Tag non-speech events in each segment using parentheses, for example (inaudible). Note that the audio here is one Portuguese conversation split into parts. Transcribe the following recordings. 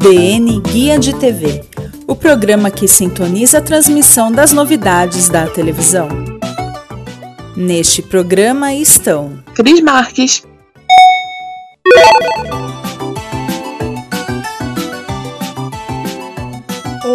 DN Guia de TV o programa que sintoniza a transmissão das novidades da televisão. Neste programa estão Cris Marques,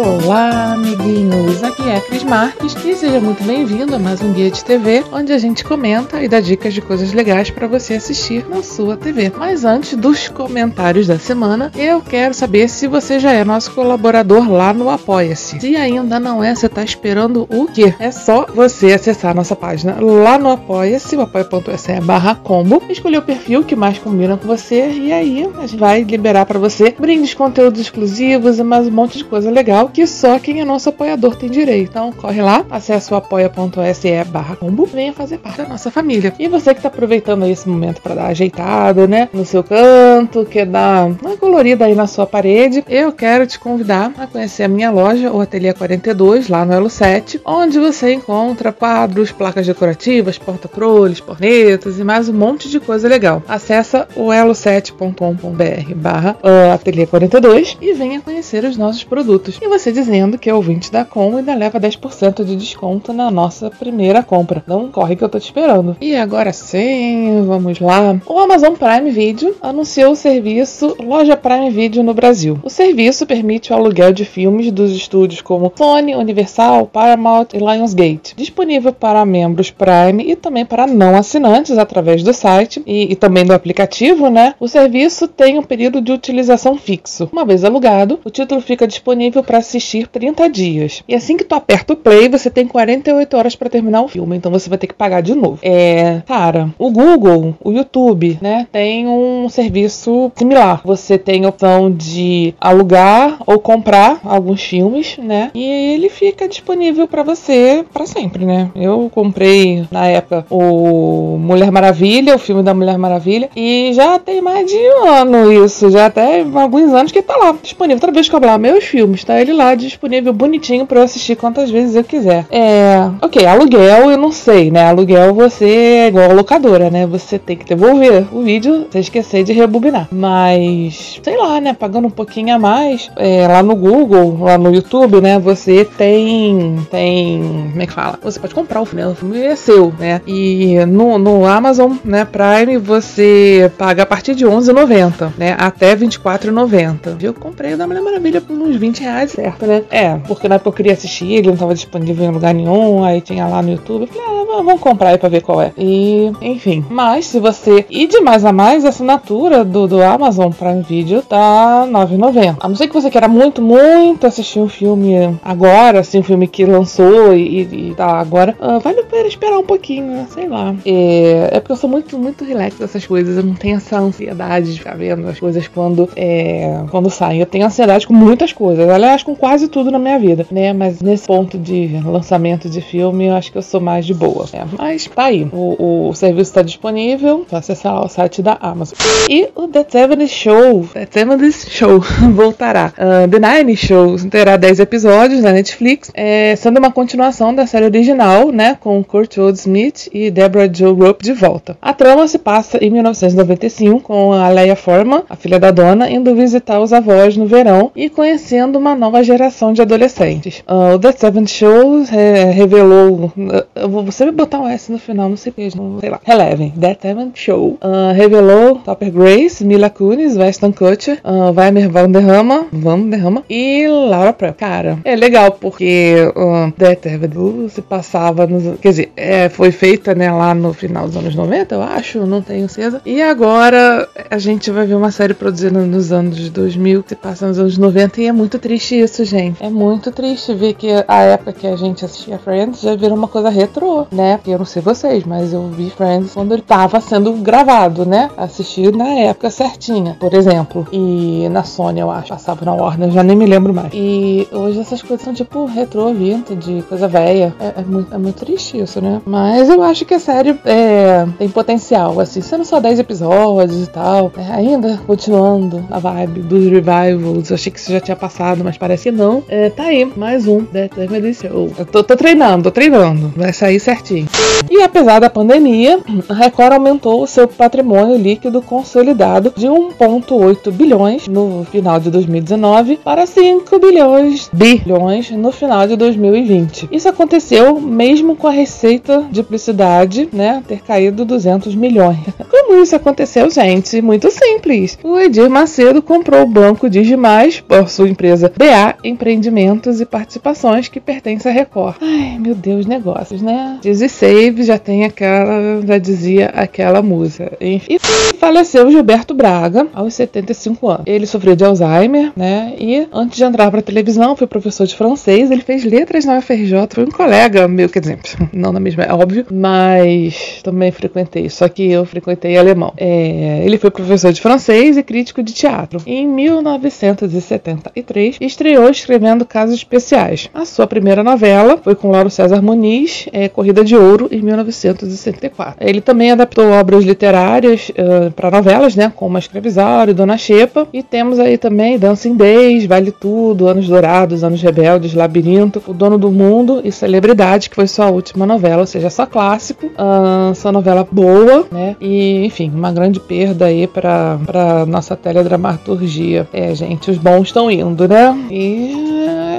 Olá, amiguinhos! Aqui é a Cris Marques e seja muito bem-vindo a mais um Guia de TV, onde a gente comenta e dá dicas de coisas legais para você assistir na sua TV. Mas antes dos comentários da semana, eu quero saber se você já é nosso colaborador lá no Apoia-se. Se ainda não é, você está esperando o quê? É só você acessar nossa página lá no Apoia-se, o apoia.se barra combo, escolher o perfil que mais combina com você e aí a gente vai liberar para você brindes, conteúdos exclusivos e mais um monte de coisa legal que só quem é nosso apoiador tem direito. Então corre lá, acesse o apoia.se barra combo, venha fazer parte da nossa família. E você que está aproveitando aí esse momento para dar ajeitado, né, no seu canto, quer dar uma colorida aí na sua parede, eu quero te convidar a conhecer a minha loja, o Ateliê 42, lá no Elo 7, onde você encontra quadros, placas decorativas, porta-proles, pornetas e mais um monte de coisa legal. Acesse o elo7.com.br barra Ateliê 42 e venha conhecer os nossos produtos. E você dizendo que é ouvinte da Com e ainda leva 10% de desconto na nossa primeira compra. Não corre que eu tô te esperando. E agora sim, vamos lá. O Amazon Prime Video anunciou o serviço Loja Prime Video no Brasil. O serviço permite o aluguel de filmes dos estúdios como Sony, Universal, Paramount e Lionsgate. Disponível para membros Prime e também para não assinantes através do site e, e também do aplicativo, né? O serviço tem um período de utilização fixo. Uma vez alugado, o título fica disponível para assistir assistir 30 dias. E assim que tu aperta o play, você tem 48 horas para terminar o filme. Então você vai ter que pagar de novo. É, cara, o Google, o YouTube, né, tem um serviço similar. Você tem a opção de alugar ou comprar alguns filmes, né? E ele fica disponível para você para sempre, né? Eu comprei na época o Mulher Maravilha, o filme da Mulher Maravilha, e já tem mais de um ano isso, já até alguns anos que tá lá disponível. Toda vez que eu falar meus filmes, tá ele lá disponível bonitinho para eu assistir quantas vezes eu quiser. É. Ok, aluguel eu não sei, né? Aluguel você é igual a locadora, né? Você tem que devolver o vídeo sem esquecer de rebobinar. Mas, sei lá, né? Pagando um pouquinho a mais, é, lá no Google, lá no YouTube, né? Você tem. Tem. Como é que fala? Você pode comprar o filme, né? o filme é seu, né? E no, no Amazon, né? Prime, você paga a partir de R$11,90, né? Até R$24,90. Eu comprei da Mulher Maravilha por uns 20 reais, né? É, porque na época eu queria assistir, ele não tava disponível em lugar nenhum, aí tinha lá no YouTube. Eu falei, ah, vamos comprar aí pra ver qual é. E, enfim. Mas se você ir de mais a mais, a assinatura do, do Amazon Prime Video tá R$ 9,90. A não ser que você queira muito, muito assistir um filme agora, assim, um filme que lançou e, e tá agora, uh, vale a pena esperar um pouquinho, né? sei lá. É, é porque eu sou muito, muito relax dessas coisas. Eu não tenho essa ansiedade de ficar vendo as coisas quando, é, quando saem. Eu tenho ansiedade com muitas coisas. Aliás, com quase tudo na minha vida, né? Mas nesse ponto de lançamento de filme, eu acho que eu sou mais de boa. Né? Mas tá aí. O, o serviço está disponível. Só acessar lá o site da Amazon. E o The 70 Show. The 70 Show (laughs) voltará. Uh, The Nine Show terá 10 episódios na Netflix, é, sendo uma continuação da série original, né? Com Kurt Smith e Deborah Jo Rupp de volta. A trama se passa em 1995 com a Leia Forman, a filha da dona, indo visitar os avós no verão e conhecendo uma nova geração de adolescentes. Uh, o The Seven Show é, revelou. Uh, eu vou sempre botar um S no final, não sei não sei lá. Relevem. The Seven Show uh, revelou Topper Grace, Mila Kunis, Weston Kutcher, uh, Weimer Van Derrama, Van Derrama e Laura Prep. Cara, é legal porque uh, The Seven Show se passava nos. Quer dizer, é, foi feita né, lá no final dos anos 90, eu acho, não tenho certeza. E agora a gente vai ver uma série produzida nos anos 2000 que se passa nos anos 90 e é muito triste isso, gente. É muito triste ver que a época que a gente assistia Friends já virou uma coisa retrô, né? Eu não sei vocês, mas eu vi Friends quando ele tava sendo gravado, né? Assisti na época certinha, por exemplo. E na Sony, eu acho, passava na Warner, já nem me lembro mais. E hoje essas coisas são tipo retrô, vintage, coisa velha. É, é, muito, é muito triste isso, né? Mas eu acho que a série é, tem potencial, assim, sendo só 10 episódios e tal. É, ainda continuando a vibe dos revivals. Eu achei que isso já tinha passado, mas parece que não. É, tá aí, mais um The Family Show. Eu tô, tô treinando, tô treinando. Vai sair certinho. E apesar da pandemia, a Record aumentou o seu patrimônio líquido consolidado de 1,8 bilhões no final de 2019 para 5 bilhões bilhões no final de 2020. Isso aconteceu mesmo com a receita de publicidade, né, ter caído 200 milhões. (laughs) Como isso aconteceu, gente? Muito simples. O Edir Macedo comprou o banco Digimais por sua empresa BA Empreendimentos e Participações que pertence à Record. Ai, meu Deus, negócios, né? Dizzy Save já tem aquela, já dizia aquela música. Enfim. E faleceu Gilberto Braga aos 75 anos. Ele sofreu de Alzheimer, né? E antes de entrar para televisão, foi professor de francês. Ele fez letras na UFRJ, foi um colega meu, quer dizer, (laughs) não na mesma, é óbvio, mas também frequentei. Só que eu frequentei alemão. É, ele foi professor de francês e crítico de teatro. Em 1973, estreou escrevendo Casos Especiais. A sua primeira novela foi com Lauro César Muniz, é, Corrida de Ouro, em 1974. Ele também adaptou obras literárias uh, para novelas, né, como A Escravizada e Dona Xepa. E temos aí também Dancing Days, Vale Tudo, Anos Dourados, Anos Rebeldes, Labirinto, O Dono do Mundo e Celebridade, que foi sua última novela, ou seja, só clássico. Uh, sua novela boa, né? E, enfim, uma grande perda aí para nossa teledramaturgia. É, gente, os bons estão indo, né? E, you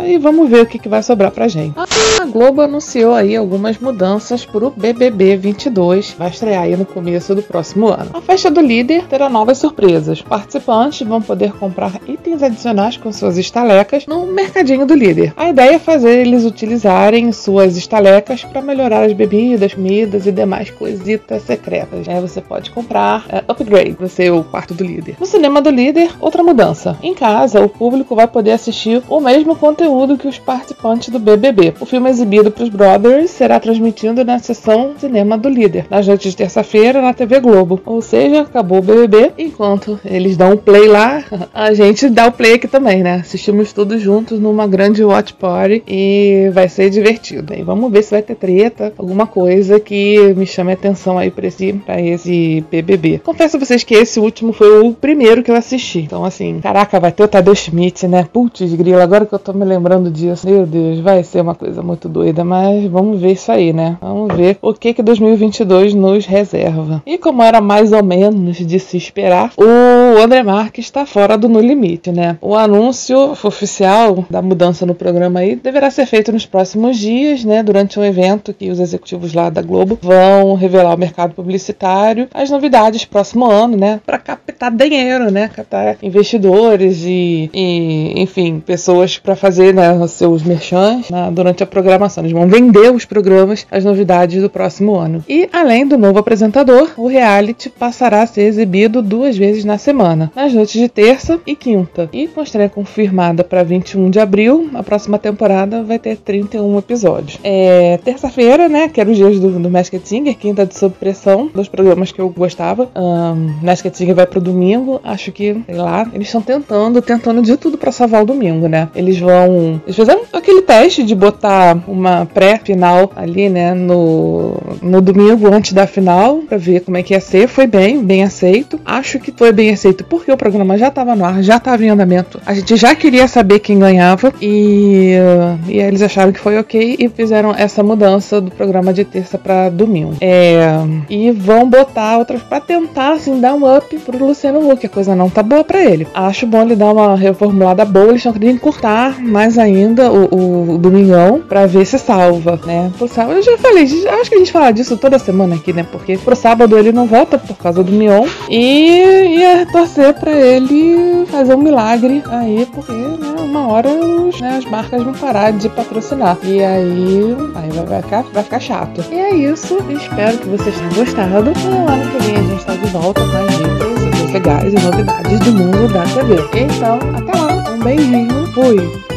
e vamos ver o que, que vai sobrar pra gente. A Globo anunciou aí algumas mudanças pro BBB 22. Vai estrear aí no começo do próximo ano. A festa do líder terá novas surpresas. Participantes vão poder comprar itens adicionais com suas estalecas no mercadinho do líder. A ideia é fazer eles utilizarem suas estalecas para melhorar as bebidas, comidas e demais coisitas secretas. É, você pode comprar é, upgrade, você o quarto do líder. No cinema do líder, outra mudança. Em casa, o público vai poder assistir o mesmo conteúdo que os participantes do BBB. O filme exibido para os brothers será transmitido na sessão cinema do líder, nas noites de terça-feira na TV Globo. Ou seja, acabou o BBB, enquanto eles dão o play lá, (laughs) a gente dá o play aqui também, né? Assistimos todos juntos numa grande watch party e vai ser divertido. E vamos ver se vai ter treta, alguma coisa que me chame a atenção aí para esse, esse BBB. Confesso a vocês que esse último foi o primeiro que eu assisti. Então, assim, caraca, vai ter o Tadeu Schmidt, né? Putz, grila, agora que eu tô me lembrando disso. Meu Deus, vai ser uma coisa muito doida, mas vamos ver isso aí, né? Vamos ver o que que 2022 nos reserva. E como era mais ou menos de se esperar, o André Marques está fora do No Limite, né? O anúncio oficial da mudança no programa aí deverá ser feito nos próximos dias, né? Durante um evento que os executivos lá da Globo vão revelar ao mercado publicitário as novidades próximo ano, né? Para captar dinheiro, né? Captar investidores e, e enfim, pessoas para fazer né, os seus merchants né, durante a programação. Eles vão vender os programas, as novidades do próximo ano. E além do novo apresentador, o reality passará a ser exibido duas vezes na semana, nas noites de terça e quinta. E com estreia confirmada para 21 de abril, a próxima temporada vai ter 31 episódios. É terça-feira, né? Que era os dias do, do Masked Singer, quinta de Sob Pressão, dos programas que eu gostava. Um, Masked Singer vai pro domingo, acho que, sei lá, eles estão tentando, tentando de tudo para salvar o domingo, né? Eles vão. Eles fizeram aquele teste de botar uma pré-final ali, né, no, no domingo antes da final, para ver como é que ia ser. Foi bem, bem aceito. Acho que foi bem aceito porque o programa já tava no ar, já tava em andamento. A gente já queria saber quem ganhava e, e eles acharam que foi ok e fizeram essa mudança do programa de terça para domingo. É, e vão botar outras para tentar assim dar um up pro Luciano Huck, a coisa não tá boa para ele. Acho bom ele dar uma reformulada boa, eles estão querendo encurtar mais ainda o, o, domingão para ver se salva, né? Pro sábado, eu já falei, acho que a gente fala disso toda semana aqui, né? Porque pro sábado ele não volta por causa do Mion e ia torcer para ele fazer um milagre aí, porque né, uma hora os, né, as marcas vão parar de patrocinar. E aí, aí vai, vai, ficar, vai ficar chato. E é isso, espero que vocês tenham gostado. E no que vem a gente tá de volta com as dicas, legais e novidades do mundo da TV. Então, até lá, um beijinho, fui!